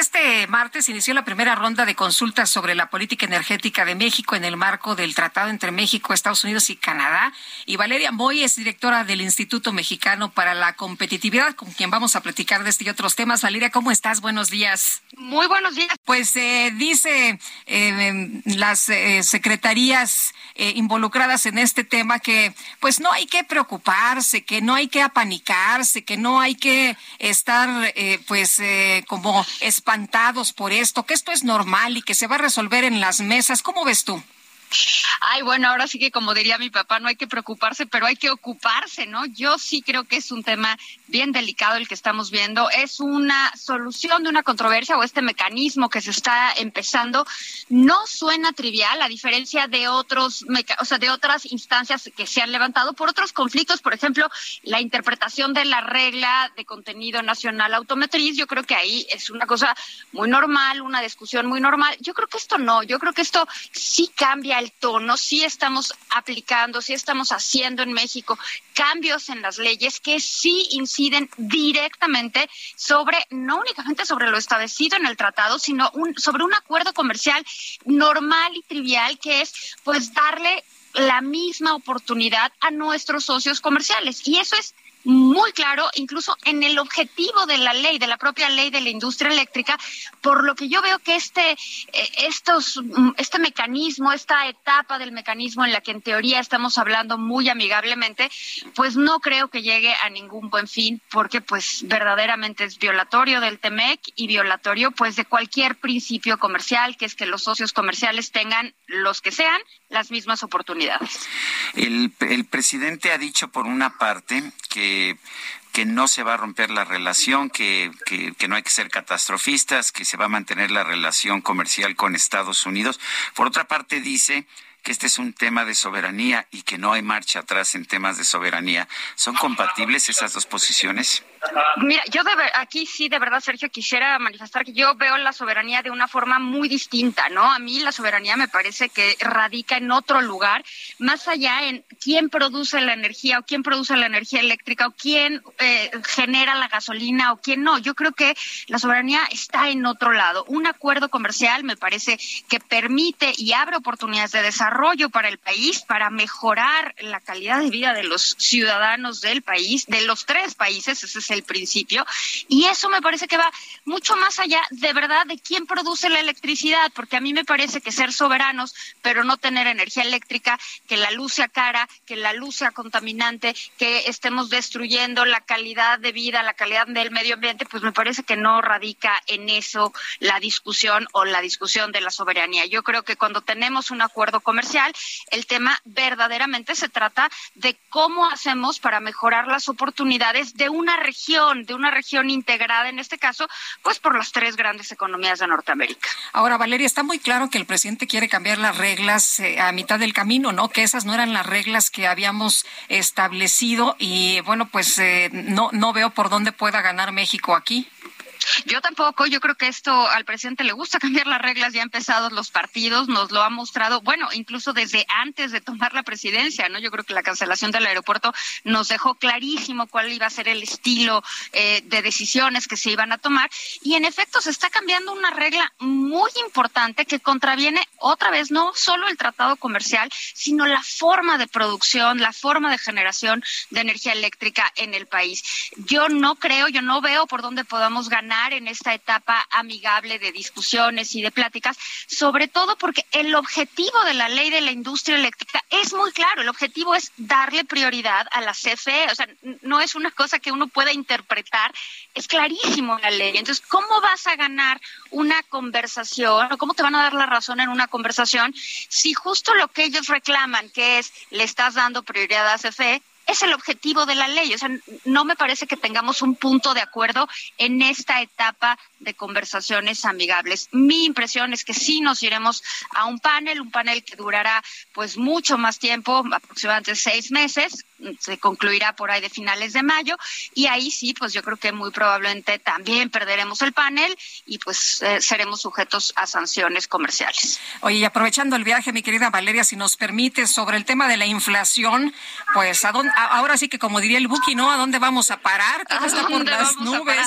Este martes inició la primera ronda de consultas sobre la política energética de México en el marco del tratado entre México, Estados Unidos y Canadá. Y Valeria Moy es directora del Instituto Mexicano para la Competitividad, con quien vamos a platicar de este y otros temas. Valeria, ¿cómo estás? Buenos días. Muy buenos días. Pues eh, dice eh, las eh, secretarías eh, involucradas en este tema que pues no hay que preocuparse, que no hay que apanicarse, que no hay que estar pues eh, como espantados por esto, que esto es normal y que se va a resolver en las mesas. ¿Cómo ves tú? Ay, bueno, ahora sí que como diría mi papá, no hay que preocuparse, pero hay que ocuparse, ¿no? Yo sí creo que es un tema bien delicado el que estamos viendo. Es una solución de una controversia o este mecanismo que se está empezando. No suena trivial, a diferencia de otros, o sea, de otras instancias que se han levantado por otros conflictos, por ejemplo, la interpretación de la regla de contenido nacional automotriz. Yo creo que ahí es una cosa muy normal, una discusión muy normal. Yo creo que esto no, yo creo que esto sí cambia el tono, sí estamos aplicando, sí estamos haciendo en México cambios en las leyes que sí inciden directamente sobre, no únicamente sobre lo establecido en el tratado, sino un, sobre un acuerdo comercial normal y trivial que es pues darle la misma oportunidad a nuestros socios comerciales. Y eso es muy claro, incluso en el objetivo de la ley, de la propia ley de la industria eléctrica, por lo que yo veo que este, eh, estos, mm, este mecanismo, esta etapa del mecanismo en la que en teoría estamos hablando muy amigablemente, pues no creo que llegue a ningún buen fin, porque pues verdaderamente es violatorio del TEMEC y violatorio pues de cualquier principio comercial, que es que los socios comerciales tengan, los que sean, las mismas oportunidades. El, el presidente ha dicho por una parte que que no se va a romper la relación, que, que, que, no hay que ser catastrofistas, que se va a mantener la relación comercial con Estados Unidos. Por otra parte, dice que este es un tema de soberanía y que no hay marcha atrás en temas de soberanía. ¿Son compatibles esas dos posiciones? Mira, yo de aquí sí, de verdad, Sergio, quisiera manifestar que yo veo la soberanía de una forma muy distinta, ¿no? A mí la soberanía me parece que radica en otro lugar, más allá en quién produce la energía o quién produce la energía eléctrica o quién eh, genera la gasolina o quién no. Yo creo que la soberanía está en otro lado. Un acuerdo comercial me parece que permite y abre oportunidades de desarrollo para el país, para mejorar la calidad de vida de los ciudadanos del país, de los tres países, ese es el principio. Y eso me parece que va mucho más allá de verdad de quién produce la electricidad, porque a mí me parece que ser soberanos, pero no tener energía eléctrica, que la luz sea cara, que la luz sea contaminante, que estemos destruyendo la calidad de vida, la calidad del medio ambiente, pues me parece que no radica en eso la discusión o la discusión de la soberanía. Yo creo que cuando tenemos un acuerdo comercial, el tema verdaderamente se trata de cómo hacemos para mejorar las oportunidades de una región de una región integrada, en este caso, pues por las tres grandes economías de Norteamérica. Ahora, Valeria, está muy claro que el presidente quiere cambiar las reglas eh, a mitad del camino, ¿no? Que esas no eran las reglas que habíamos establecido y bueno, pues eh, no, no veo por dónde pueda ganar México aquí. Yo tampoco, yo creo que esto al presidente le gusta cambiar las reglas ya empezados los partidos, nos lo ha mostrado, bueno, incluso desde antes de tomar la presidencia, ¿no? Yo creo que la cancelación del aeropuerto nos dejó clarísimo cuál iba a ser el estilo eh, de decisiones que se iban a tomar y en efecto se está cambiando una regla muy importante que contraviene otra vez no solo el tratado comercial, sino la forma de producción, la forma de generación de energía eléctrica en el país. Yo no creo, yo no veo por dónde podamos ganar en esta etapa amigable de discusiones y de pláticas, sobre todo porque el objetivo de la ley de la industria eléctrica es muy claro. El objetivo es darle prioridad a la CFE. O sea, no es una cosa que uno pueda interpretar. Es clarísimo la ley. Entonces, ¿cómo vas a ganar una conversación o cómo te van a dar la razón en una conversación si justo lo que ellos reclaman, que es le estás dando prioridad a CFE, es el objetivo de la ley. O sea, no me parece que tengamos un punto de acuerdo en esta etapa de conversaciones amigables. Mi impresión es que sí nos iremos a un panel, un panel que durará pues mucho más tiempo, aproximadamente seis meses, se concluirá por ahí de finales de mayo y ahí sí, pues yo creo que muy probablemente también perderemos el panel y pues eh, seremos sujetos a sanciones comerciales. Oye, y aprovechando el viaje, mi querida Valeria, si nos permite, sobre el tema de la inflación, pues ¿a dónde, ahora sí que como diría el Buki, ¿no? ¿A dónde vamos a parar? Todo está por las nubes.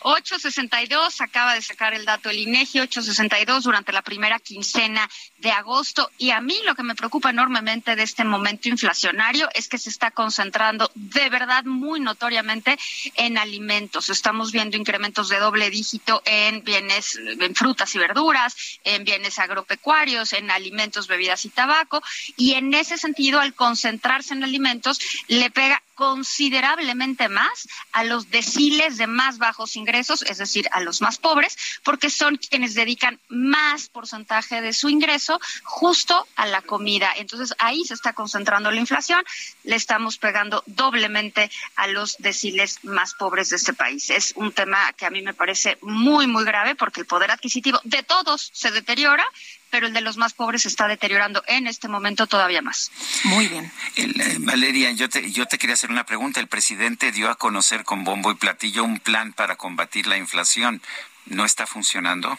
862 acaba de sacar el dato el INEGI 862 durante la primera quincena de agosto y a mí lo que me preocupa enormemente de este momento inflacionario es que se está concentrando de verdad muy notoriamente en alimentos. Estamos viendo incrementos de doble dígito en bienes en frutas y verduras, en bienes agropecuarios, en alimentos, bebidas y tabaco y en ese sentido al concentrarse en alimentos le pega considerablemente más a los deciles de más bajos ingresos, es decir, a los más pobres, porque son quienes dedican más porcentaje de su ingreso justo a la comida. Entonces ahí se está concentrando la inflación, le estamos pegando doblemente a los deciles más pobres de este país. Es un tema que a mí me parece muy, muy grave porque el poder adquisitivo de todos se deteriora pero el de los más pobres se está deteriorando en este momento todavía más. Muy bien. Eh, Valeria, yo te, yo te quería hacer una pregunta. El presidente dio a conocer con bombo y platillo un plan para combatir la inflación. ¿No está funcionando?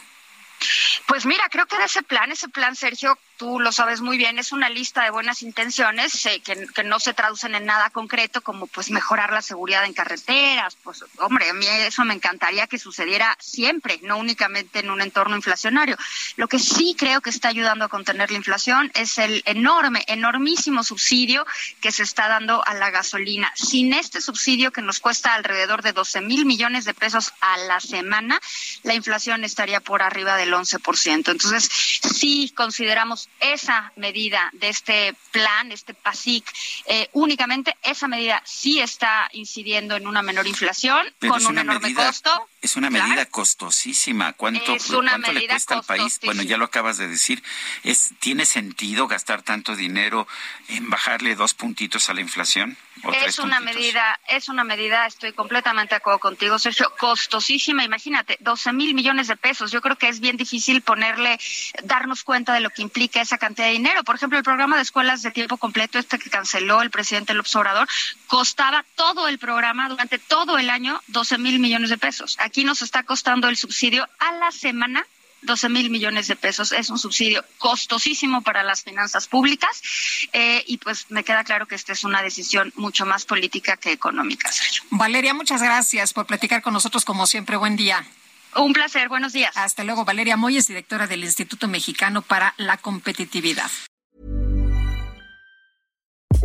Pues mira, creo que de ese plan, ese plan, Sergio, tú lo sabes muy bien, es una lista de buenas intenciones eh, que, no se traducen en nada concreto, como pues mejorar la seguridad en carreteras. Pues, hombre, a mí eso me encantaría que sucediera siempre, no únicamente en un entorno inflacionario. Lo que sí creo que está ayudando a contener la inflación es el enorme, enormísimo subsidio que se está dando a la gasolina. Sin este subsidio que nos cuesta alrededor de 12 mil millones de pesos a la semana, la inflación estaría por arriba del 11%. Entonces, sí consideramos esa medida de este plan, este PASIC, eh, únicamente esa medida sí está incidiendo en una menor inflación con un enorme costo. Es una medida costosísima. ¿Cuánto, ¿cuánto le cuesta al país? Bueno, ya lo acabas de decir. Es, ¿Tiene sentido gastar tanto dinero en bajarle dos puntitos a la inflación? Es una medida, es una medida, estoy completamente de acuerdo contigo, Sergio, costosísima. Imagínate, 12 mil millones de pesos. Yo creo que es bien difícil ponerle, darnos cuenta de lo que implica esa cantidad de dinero. Por ejemplo, el programa de escuelas de tiempo completo, este que canceló el presidente López Obrador, costaba todo el programa durante todo el año 12 mil millones de pesos. Aquí nos está costando el subsidio a la semana 12 mil millones de pesos. Es un subsidio costosísimo para las finanzas públicas eh, y pues me queda claro que esta es una decisión mucho más política que económica. Valeria, muchas gracias por platicar con nosotros como siempre. Buen día. Un placer, buenos días. Hasta luego. Valeria Moyes, directora del Instituto Mexicano para la Competitividad.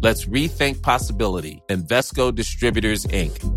Let's rethink possibility. Invesco Distributors, Inc.